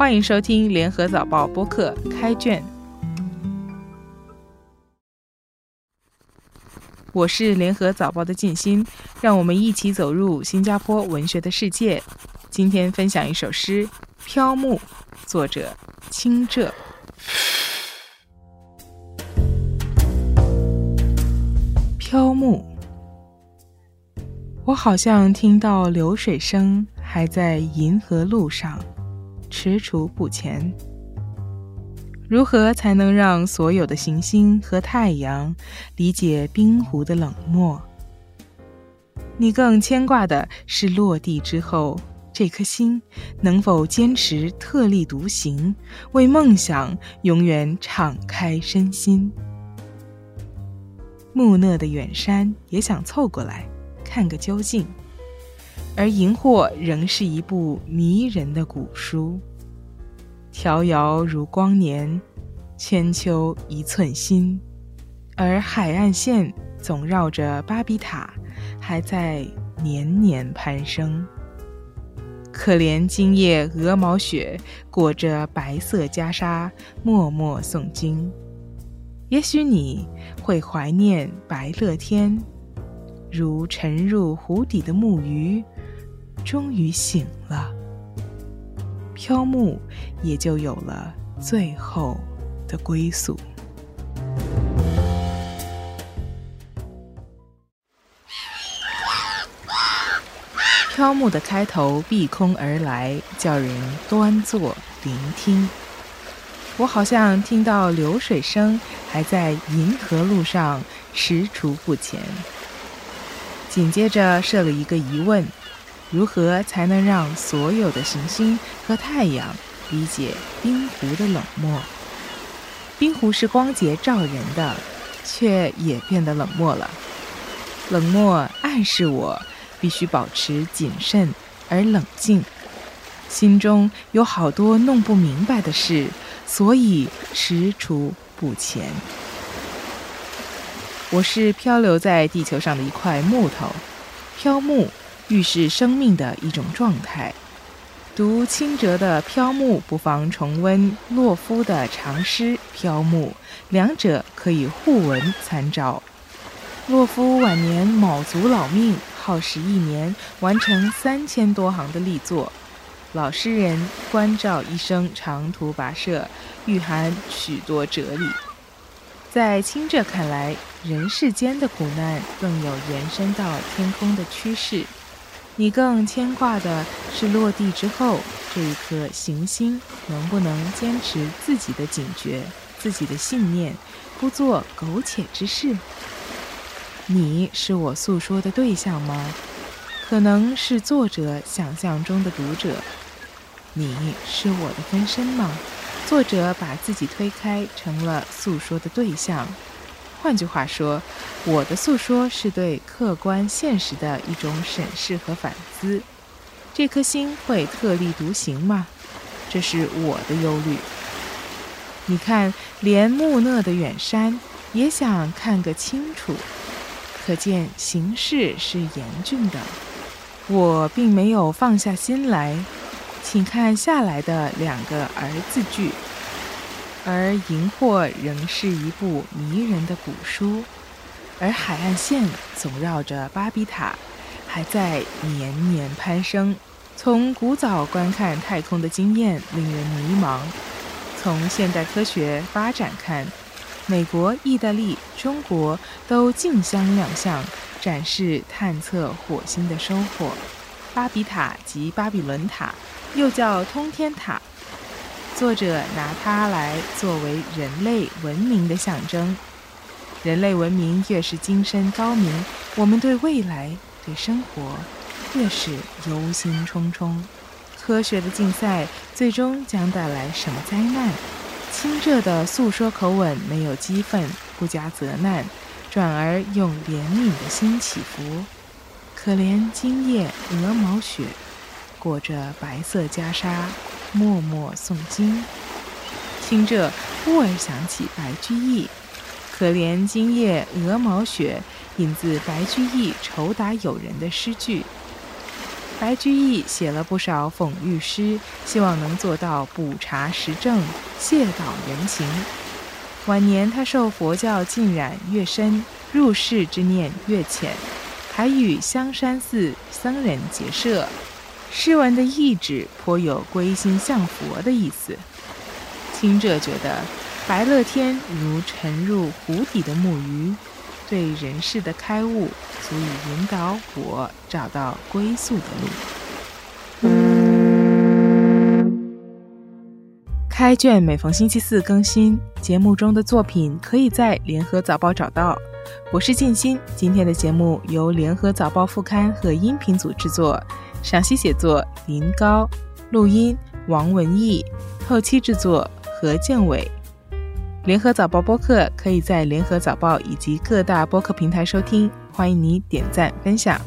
欢迎收听联合早报播客开卷。我是联合早报的静心，让我们一起走入新加坡文学的世界。今天分享一首诗《飘木》，作者清浙。飘木，我好像听到流水声，还在银河路上。踟蹰不前，如何才能让所有的行星和太阳理解冰湖的冷漠？你更牵挂的是落地之后，这颗心能否坚持特立独行，为梦想永远敞开身心？木讷的远山也想凑过来看个究竟。而荧惑仍是一部迷人的古书，迢遥如光年，千秋一寸心。而海岸线总绕着巴比塔，还在年年攀升。可怜今夜鹅毛雪，裹着白色袈裟，默默诵经。也许你会怀念白乐天，如沉入湖底的木鱼。终于醒了，飘木也就有了最后的归宿。飘木的开头碧空而来，叫人端坐聆听。我好像听到流水声，还在银河路上踟蹰不前。紧接着设了一个疑问。如何才能让所有的行星和太阳理解冰湖的冷漠？冰湖是光洁照人的，却也变得冷漠了。冷漠暗示我必须保持谨慎而冷静，心中有好多弄不明白的事，所以踟蹰不前。我是漂流在地球上的一块木头，漂木。预示生命的一种状态。读清哲的《飘木》，不妨重温洛夫的长诗《飘木》，两者可以互文参照。洛夫晚年卯足老命，耗时一年完成三千多行的力作。老诗人关照一生长途跋涉，蕴含许多哲理。在清哲看来，人世间的苦难更有延伸到天空的趋势。你更牵挂的是落地之后这一颗行星能不能坚持自己的警觉、自己的信念，不做苟且之事。你是我诉说的对象吗？可能是作者想象中的读者。你是我的分身吗？作者把自己推开，成了诉说的对象。换句话说，我的诉说是对客观现实的一种审视和反思。这颗心会特立独行吗？这是我的忧虑。你看，连木讷的远山也想看个清楚，可见形势是严峻的。我并没有放下心来，请看下来的两个儿字句。而荧惑仍是一部迷人的古书，而海岸线总绕着巴比塔，还在年年攀升。从古早观看太空的经验令人迷茫，从现代科学发展看，美国、意大利、中国都竞相亮相，展示探测火星的收获。巴比塔及巴比伦塔，又叫通天塔。作者拿它来作为人类文明的象征。人类文明越是精深高明，我们对未来、对生活越是忧心忡忡。科学的竞赛最终将带来什么灾难？清澈的诉说口吻没有激愤，不加责难，转而用怜悯的心起伏。可怜今夜鹅毛雪，裹着白色袈裟。默默诵经，听着忽而想起白居易“可怜今夜鹅毛雪”，引自白居易酬答友人的诗句。白居易写了不少讽喻诗，希望能做到补察时政、谢导人情。晚年他受佛教浸染越深，入世之念越浅，还与香山寺僧人结社。诗文的意旨颇有归心向佛的意思。清者觉得白乐天如沉入湖底的木鱼。对人世的开悟，足以引导我找到归宿的路。开卷每逢星期四更新，节目中的作品可以在联合早报找到。我是静心，今天的节目由联合早报副刊和音频组制作，赏析写作林高，录音王文义，后期制作何建伟。联合早报播客可以在联合早报以及各大播客平台收听，欢迎你点赞分享。